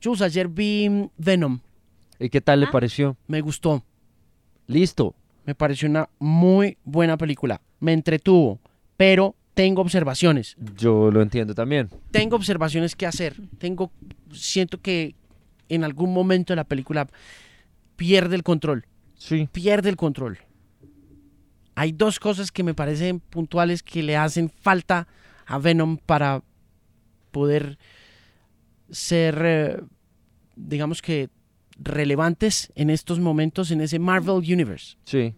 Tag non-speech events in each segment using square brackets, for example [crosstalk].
Chus, ayer vi Venom. ¿Y qué tal le Ah. pareció? Me gustó. Listo. Me pareció una muy buena película. Me entretuvo. Pero tengo observaciones. Yo lo entiendo también. Tengo observaciones que hacer. Tengo. Siento que en algún momento de la película pierde el control. Sí. Pierde el control. Hay dos cosas que me parecen puntuales que le hacen falta a Venom para poder ser, eh, digamos que, relevantes en estos momentos en ese Marvel Universe. Sí.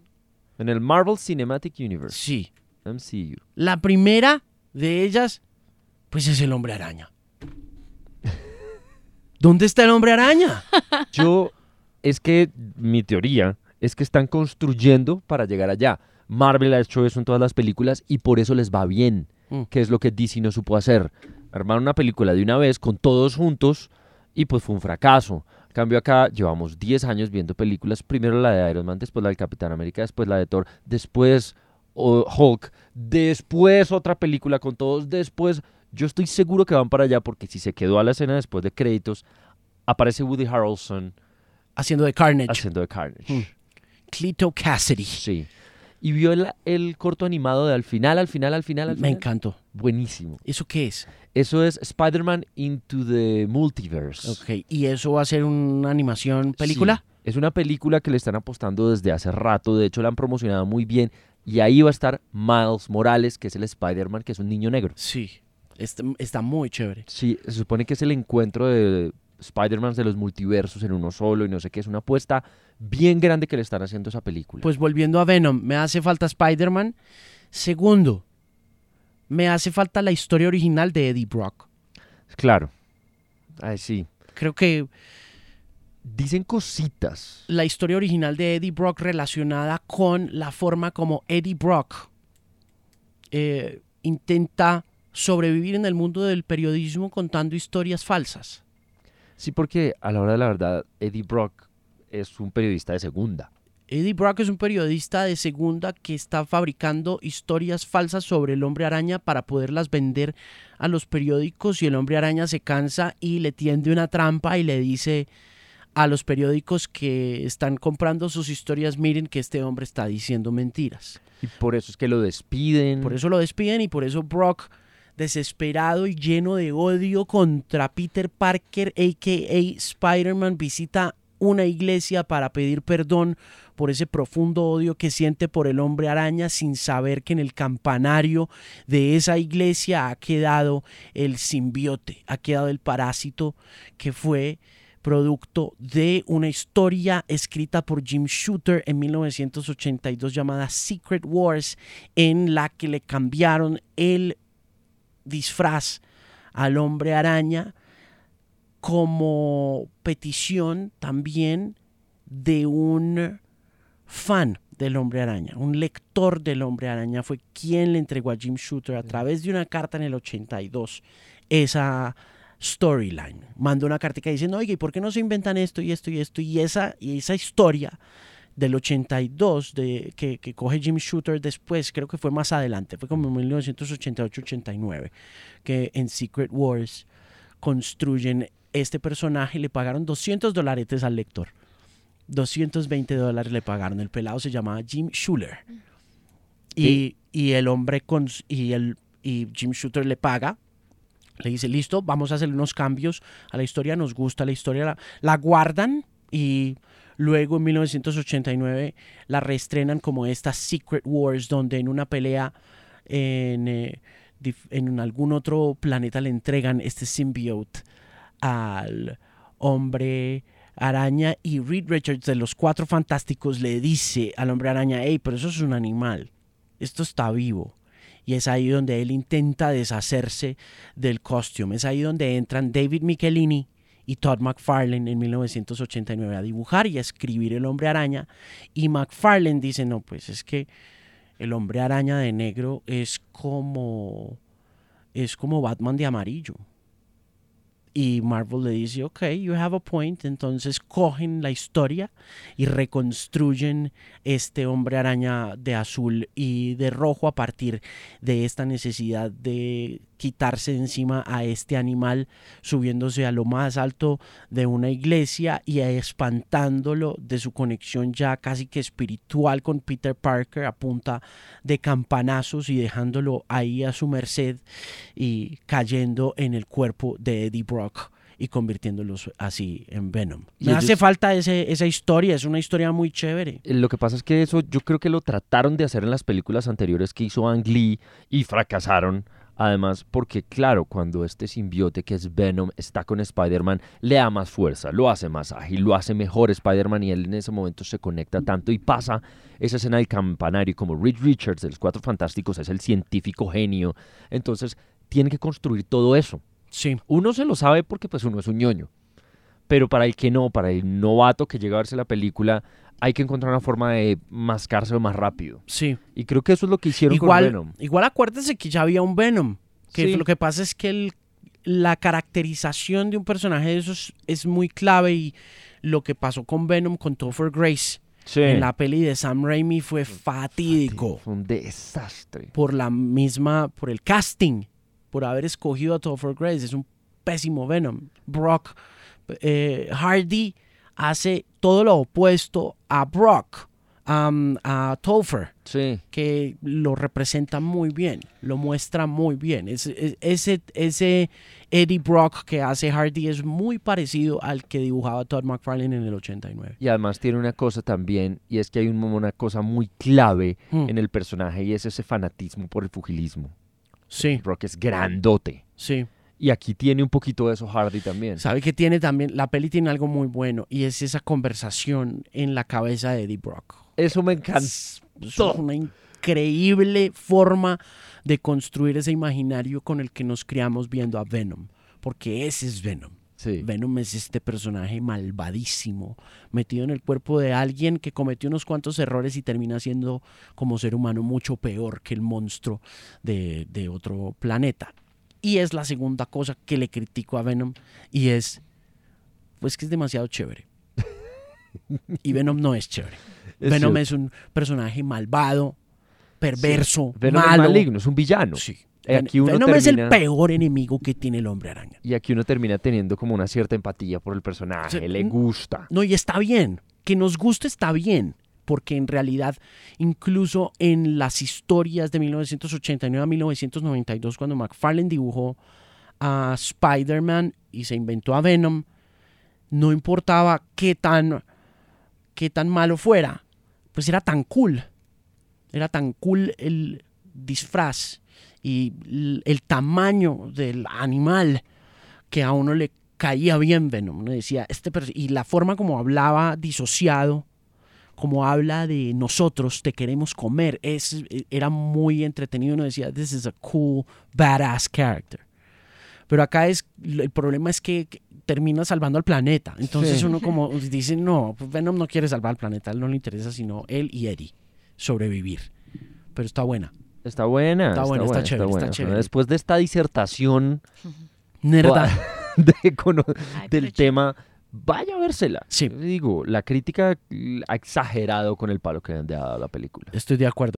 En el Marvel Cinematic Universe, Sí. MCU. La primera de ellas, pues es el hombre araña. [laughs] ¿Dónde está el hombre araña? [laughs] Yo, es que mi teoría es que están construyendo para llegar allá. Marvel ha hecho eso en todas las películas y por eso les va bien, Mm. que es lo que DC no supo hacer. Armaron una película de una vez con todos juntos y pues fue un fracaso. En cambio acá llevamos 10 años viendo películas, primero la de Iron Man, después la del Capitán América, después la de Thor, después oh, Hulk, después otra película con todos, después yo estoy seguro que van para allá porque si se quedó a la escena después de créditos, aparece Woody Harrelson Haciendo de Carnage. haciendo de Carnage. Mm. Cleto Cassidy. Sí. Y vio el, el corto animado de al final, al final, al final, al Me final. encantó. Buenísimo. ¿Eso qué es? Eso es Spider-Man Into the Multiverse. Ok. ¿Y eso va a ser una animación película? Sí, Es una película que le están apostando desde hace rato. De hecho, la han promocionado muy bien. Y ahí va a estar Miles Morales, que es el Spider-Man, que es un niño negro. Sí. Está, está muy chévere. Sí, se supone que es el encuentro de Spider-Man de los multiversos en uno solo y no sé qué. Es una apuesta bien grande que le están haciendo a esa película. Pues volviendo a Venom, me hace falta Spider-Man. Segundo, me hace falta la historia original de Eddie Brock. claro. Ay, sí. Creo que Dicen cositas. la historia original de Eddie Brock relacionada con la forma como Eddie Brock eh, intenta sobrevivir en el mundo del periodismo contando historias falsas. Sí, porque a la hora de la verdad, Eddie Brock es un periodista de segunda. Eddie Brock es un periodista de segunda que está fabricando historias falsas sobre el hombre araña para poderlas vender a los periódicos y el hombre araña se cansa y le tiende una trampa y le dice a los periódicos que están comprando sus historias, miren que este hombre está diciendo mentiras. Y por eso es que lo despiden. Por eso lo despiden y por eso Brock, desesperado y lleno de odio contra Peter Parker, a.k.a. Spider-Man, visita una iglesia para pedir perdón por ese profundo odio que siente por el hombre araña sin saber que en el campanario de esa iglesia ha quedado el simbiote, ha quedado el parásito que fue producto de una historia escrita por Jim Shooter en 1982 llamada Secret Wars, en la que le cambiaron el disfraz al hombre araña como petición también de un fan del hombre araña, un lector del hombre araña fue quien le entregó a Jim Shooter a través de una carta en el 82 esa storyline. Mandó una carta diciendo, oye, ¿y por qué no se inventan esto y esto y esto? Y esa, y esa historia del 82 de, que, que coge Jim Shooter después, creo que fue más adelante, fue como en 1988-89, que en Secret Wars construyen este personaje, le pagaron 200 dólares al lector. 220 dólares le pagaron. El pelado se llamaba Jim Schuller. Y, y el hombre con, y, el, y Jim Shooter le paga. Le dice, listo, vamos a hacer unos cambios a la historia, nos gusta la historia, la, la guardan y luego en 1989 la reestrenan como esta Secret Wars, donde en una pelea en, eh, en algún otro planeta le entregan este symbiote al hombre araña y Reed Richards de los Cuatro Fantásticos le dice al hombre araña, hey, pero eso es un animal, esto está vivo. Y es ahí donde él intenta deshacerse del costume. Es ahí donde entran David Michelini y Todd McFarlane en 1989 a dibujar y a escribir el hombre araña. Y McFarlane dice, no, pues es que el hombre araña de negro es como, es como Batman de amarillo. Y Marvel le dice, ok, you have a point. Entonces cogen la historia y reconstruyen este hombre araña de azul y de rojo a partir de esta necesidad de quitarse de encima a este animal, subiéndose a lo más alto de una iglesia y espantándolo de su conexión ya casi que espiritual con Peter Parker a punta de campanazos y dejándolo ahí a su merced y cayendo en el cuerpo de Eddie Brock y convirtiéndolos así en Venom. Me hace falta ese, esa historia, es una historia muy chévere. Eh, Lo que pasa es que eso yo creo que lo trataron de hacer en las películas anteriores que hizo Ang Lee y fracasaron. Además, porque claro, cuando este simbiote que es Venom está con Spider-Man, le da más fuerza, lo hace más ágil, lo hace mejor Spider-Man y él en ese momento se conecta tanto y pasa esa escena del campanario como Reed Richards de los Cuatro Fantásticos es el científico genio. Entonces, tiene que construir todo eso. Sí, Uno se lo sabe porque pues uno es un ñoño. Pero para el que no, para el novato que llega a verse la película, hay que encontrar una forma de mascárselo más rápido. sí. Y creo que eso es lo que hicieron con Venom. igual acuérdese que ya había un Venom. Que Sí. lo que pasa es que el- la caracterización de un personaje de esos es muy clave y lo que pasó con Venom con Topher Grace Sí. en la peli de Sam Raimi fue fatídico Fue un desastre. por la misma, por el casting, por haber escogido a Topher Grace. Es un pésimo Venom. Brock eh, Hardy hace todo lo opuesto a Brock, a Topher Sí. que lo representa muy bien, lo muestra muy bien. Es- es- ese, ese Eddie Brock que hace Hardy es muy parecido al que dibujaba Todd McFarlane en el 89. Y además tiene una cosa también, y es que hay un- una cosa muy clave Hmm, en el personaje y es ese fanatismo por el pugilismo. Sí, Rock es grandote. sí. Y aquí tiene un poquito de eso Hardy también. Sabe que tiene también, la peli tiene algo muy bueno y es esa conversación en la cabeza de Eddie Brock. Eso me encanta. Es una increíble forma de construir ese imaginario con el que nos criamos viendo a Venom, porque ese es Venom. Sí. Venom es este personaje malvadísimo, metido en el cuerpo de alguien que cometió unos cuantos errores y termina siendo como ser humano mucho peor que el monstruo de, de otro planeta. Y es la segunda cosa que le critico a Venom y es, pues que es demasiado chévere. [laughs] Y Venom no es chévere. Es Venom cierto. es un personaje malvado, perverso, Venom malo. es maligno, es un villano. Sí. Aquí uno Venom es el peor enemigo que tiene el hombre araña. Y aquí uno termina teniendo como una cierta empatía por el personaje, le gusta. No, y está bien. Que nos guste está bien. Porque en realidad, incluso en las historias de 1989 a 1992, cuando McFarlane dibujó a Spider-Man y se inventó a Venom, no importaba qué tan, qué tan malo fuera, pues era tan cool. Era tan cool el disfraz y el tamaño del animal que a uno le caía bien Venom. Decía, este y la forma como hablaba disociado, como habla de nosotros, te queremos comer, es, era muy entretenido. Uno decía, this is a cool, badass character. Pero acá es, el problema es que termina salvando al planeta. Entonces Sí. uno [laughs] como dice, no, Venom no quiere salvar al planeta, a él no le interesa sino él y Eddie sobrevivir. Pero está buena. Está buena. Está buena, está chévere, está buena. chévere. Después de esta disertación Nerda. [laughs] de Ay, del tema, vaya a vérsela. Sí. Digo, la crítica ha exagerado con el palo que le han dado a la película. Estoy de acuerdo.